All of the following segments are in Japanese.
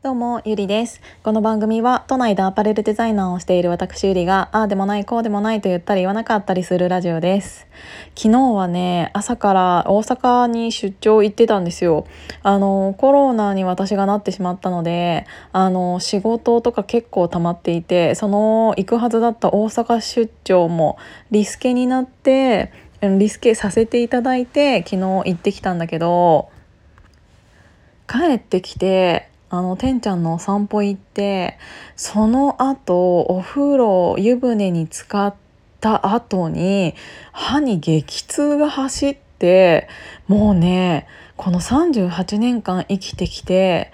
どうも、ゆりです。この番組は、都内でアパレルデザイナーをしている私ゆりが、ああでもない、こうでもないと言ったり言わなかったりするラジオです。昨日はね、朝から大阪に出張行ってたんですよ。あの、コロナに私がなってしまったので、あの、仕事とか結構溜まっていて、その行くはずだった大阪出張もリスケになって、リスケさせていただいて、昨日行ってきたんだけど、帰ってきてあのてんちゃんのお散歩行ってその後お風呂湯船に浸かった後に歯に激痛が走ってもうねこの38年間生きてきて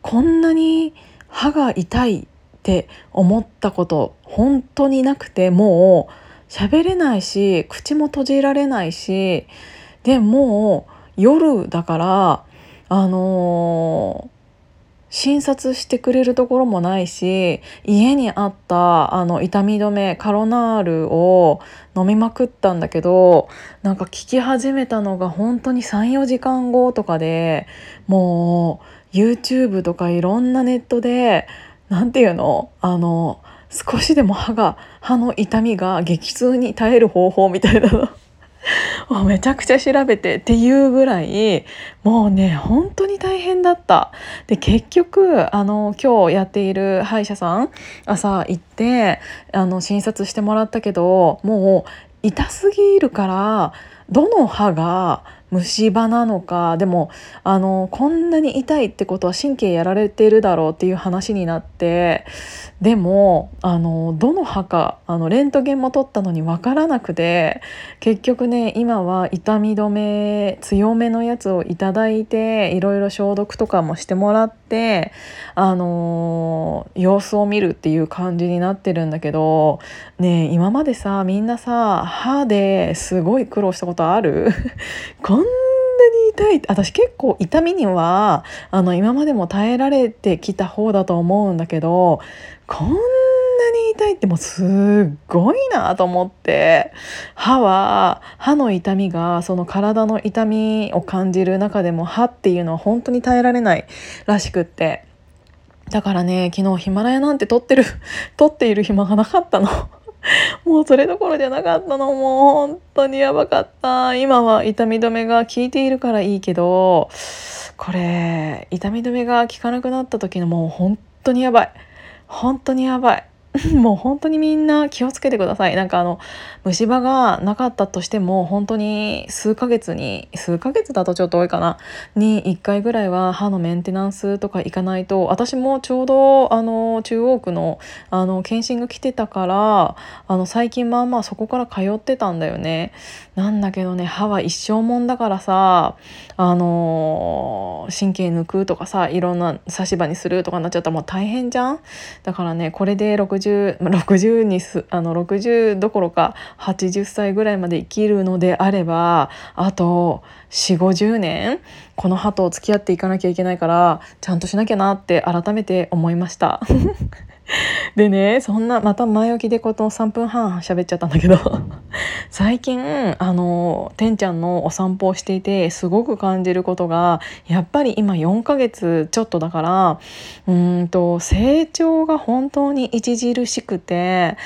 こんなに歯が痛いって思ったこと本当になくてもう喋れないし口も閉じられないしでもう夜だからあのー診察してくれるところもないし家にあったあの痛み止めカロナールを飲みまくったんだけどなんか効き始めたのが本当に34時間後とかでもう YouTube とかいろんなネットで何て言うのあの少しでも歯が歯の痛みが激痛に耐える方法みたいなの めちゃくちゃ調べてっていうぐらいもうね本当に大変だった。で結局あの今日やっている歯医者さん朝行ってあの診察してもらったけどもう痛すぎるからどの歯が虫歯なのかでもあのこんなに痛いってことは神経やられてるだろうっていう話になってでもあのどの歯かあのレントゲンも取ったのに分からなくて結局ね今は痛み止め強めのやつをいただいていろいろ消毒とかもしてもらってあの様子を見るっていう感じになってるんだけどね今までさみんなさ歯ですごい苦労したことある？こんなに痛い私結構痛みにはあの今までも耐えられてきた方だと思うんだけどこん痛いってもうすっごいなと思って。歯は歯の痛みがその体の痛みを感じる中でも歯っていうのは本当に耐えられないらしくって。だからね昨日ヒマラヤなんて撮ってる 撮っている暇がなかったの。もうそれどころじゃなかったの。もう本当にやばかった。今は痛み止めが効いているからいいけどこれ痛み止めが効かなくなった時のもう本当にやばい。本当にやばい。もう本当にみんな気をつけてください。なんかあの虫歯がなかったとしても本当に数ヶ月に数ヶ月だとちょっと多いかな。に1回ぐらいは歯のメンテナンスとか行かないと私もちょうどあの中央区のあの検診が来てたからあの最近まあまあそこから通ってたんだよね。なんだけどね歯は一生もんだからさあの神経抜くとかさいろんな差し歯にするとかなっちゃったらもう大変じゃん。だからねこれで60 60, にすあの60どころか80歳ぐらいまで生きるのであればあと4 5 0年この歯と付き合っていかなきゃいけないからちゃんとしなきゃなって改めて思いました。でねそんなまた前置きでこの3分半喋っちゃったんだけど。最近あのてんちゃんのお散歩をしていてすごく感じることがやっぱり今4ヶ月ちょっとだからうんと成長が本当に著しくて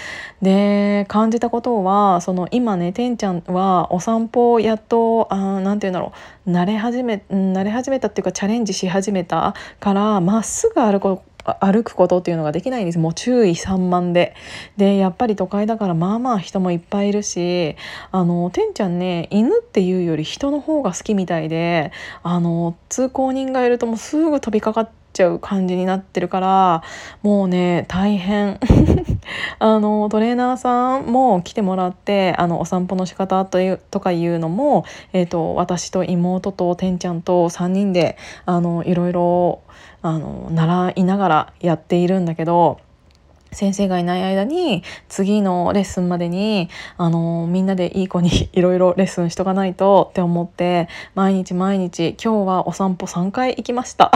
で感じたことはその今ねてんちゃんはお散歩をやっと何て言うんだろう慣れ始め慣れ始めたっていうかチャレンジし始めたからまっすぐ歩く歩くことっていうのができないんです。もう注意散漫で。でやっぱり都会だからまあまあ人もいっぱいいるしあのてんちゃんね犬っていうより人の方が好きみたいであの通行人がいるともうすぐ飛びかかってちゃう感じになってるからもうね大変 あのトレーナーさんも来てもらってあのお散歩の仕方というとかいうのも、えーと、私と妹とてんちゃんと3人であのいろいろあの習いながらやっているんだけど。先生がいない間に次のレッスンまでにあのみんなでいい子に いろいろレッスンしとかないとって思って毎日毎日今日はお散歩3回行きました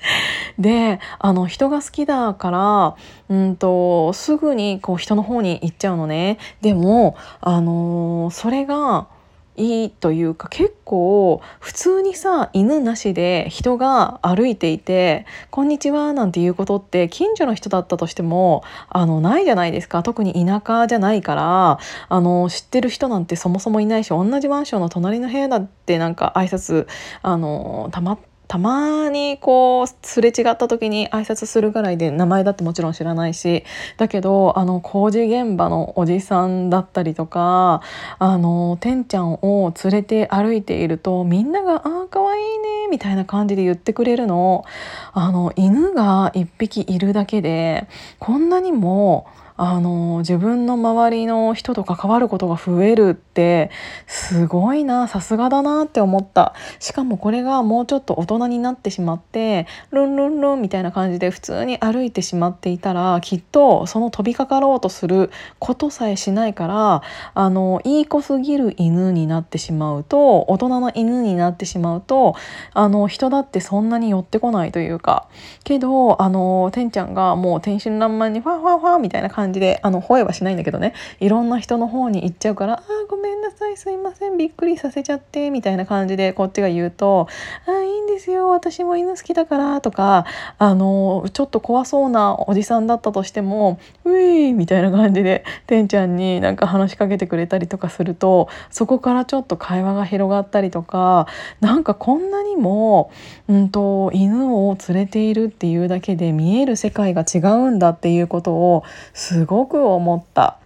であの人が好きだからうんとすぐにこう人の方に行っちゃうのね。でもあのそれがいいというか結構普通にさ犬なしで人が歩いていて「こんにちは」なんていうことって近所の人だったとしてもあのないじゃないですか。特に田舎じゃないからあの知ってる人なんてそもそもいないし同じマンションの隣の部屋だってなんか挨拶あのたまってたまにこうすれ違った時に挨拶するぐらいで名前だってもちろん知らないしだけどあの工事現場のおじさんだったりとかあのてんちゃんを連れて歩いているとみんなが「ああかわいいね」みたいな感じで言ってくれるのあの犬が1匹いるだけでこんなにもあの自分の周りの人と関わることが増えるってすごいなさすがだなって思った。しかもこれがもうちょっと大人になってしまってルンルンルンみたいな感じで普通に歩いてしまっていたらきっとその飛びかかろうとすることさえしないからあのいい子すぎる犬になってしまうと大人の犬になってしまうとあの人だってそんなに寄ってこないというか。けどあのてんちゃんがもう天真爛漫にファファファみたいな感じ感じであの吠えはしないんだけどね。いろんな人の方に行っちゃうから「あごめんなさいすいませんびっくりさせちゃって」みたいな感じでこっちが言うと「あいですよ私も犬好きだから」とかあのちょっと怖そうなおじさんだったとしても「うい」みたいな感じでてんちゃんになんか話しかけてくれたりとかするとそこからちょっと会話が広がったりとかなんかこんなにも、うんと、犬を連れているっていうだけで見える世界が違うんだっていうことをすごく思った。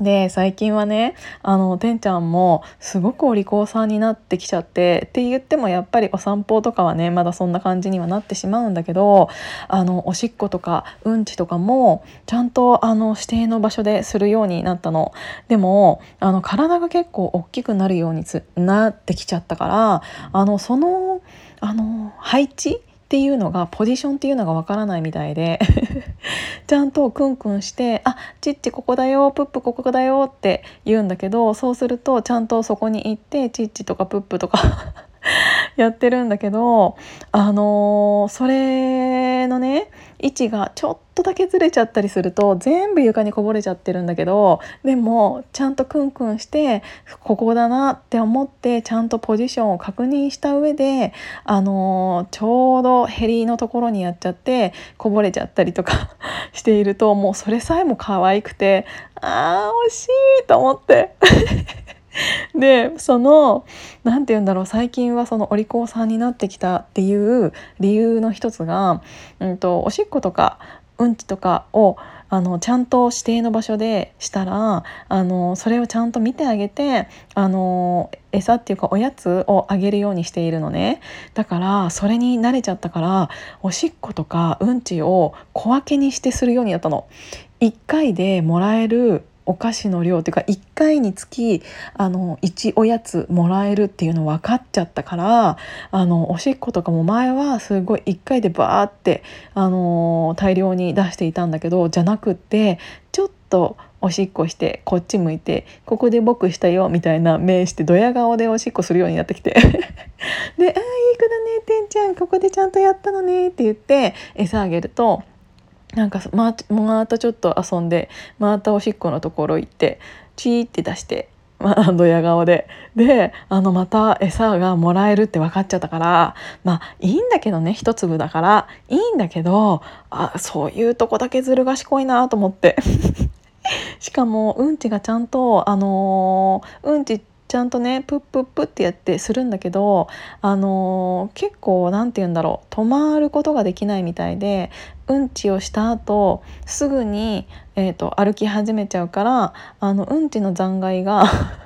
で最近はねあのてんちゃんもすごくお利口さんになってきちゃってって言ってもやっぱりお散歩とかはねまだそんな感じにはなってしまうんだけどあのおしっことかうんちとかもちゃんとあの指定の場所でするようになったの。でもあの体が結構大きくなるようになってきちゃったからあのそのあの配置っていうのがポジションっていうのがわからないみたいで ちゃんとクンクンして「あチッチここだよプップここだよ」って言うんだけどそうするとちゃんとそこに行ってチッチとかプップとか やってるんだけどあのー、それのね位置がちょっとだけずれちゃったりすると全部床にこぼれちゃってるんだけどでもちゃんとクンクンしてここだなって思ってちゃんとポジションを確認した上であのー、ちょうどヘリのところにやっちゃってこぼれちゃったりとか しているともうそれさえも可愛くてあー惜しいと思って。でその何て言うんだろう最近はそのお利口さんになってきたっていう理由の一つが、うんと、おしっことかうんちとかをあのちゃんと指定の場所でしたらあのそれをちゃんと見てあげてあの餌っていうかおやつをあげるようにしているのねだからそれに慣れちゃったからおしっことかうんちを小分けにしてするようになったの。1回でもらえるお菓子の量っていうか1回につきあの1おやつもらえるっていうの分かっちゃったからあのおしっことかも前はすごい1回でバーってあの大量に出していたんだけどじゃなくってちょっとおしっこしてこっち向いてここで僕したよみたいな目してドヤ顔でおしっこするようになってきて。で「ああいい子だねてんちゃん。ここでちゃんとやったのね」って言って餌あげるとなんかまたちょっと遊んでまたおしっこのところ行ってチーって出して。まあ、ドヤ顔でであのまた餌がもらえるって分かっちゃったからまあいいんだけどね一粒だからいいんだけどあそういうとこだけずる賢いなと思って しかもうんちがちゃんとあのー、うんちってちゃんとねプップップってやってするんだけどあのー、結構何て言うんだろう止まることができないみたいでうんちをした後すぐに、えーと、歩き始めちゃうからあのうんちの残骸が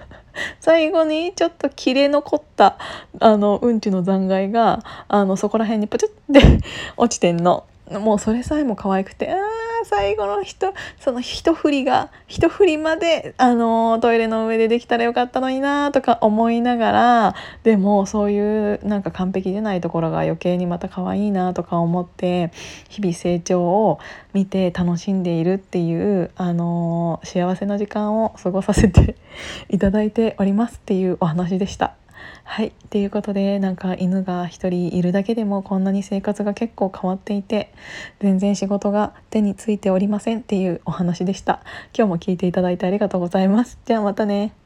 最後にちょっと切れ残ったあのうんちの残骸があのそこら辺にプチッて落ちてんの。もうそれさえも可愛くてあ最後の人その一振りが一振りまであのトイレの上でできたらよかったのになとか思いながらでもそういうなんか完璧でないところが余計にまた可愛いなとか思って日々成長を見て楽しんでいるっていうあの幸せな時間を過ごさせて いただいておりますっていうお話でした。はいっていうことでなんか犬が1人いるだけでもこんなに生活が結構変わっていて全然仕事が手についておりませんっていうお話でした今日も聞いていただいてありがとうございますじゃあまたね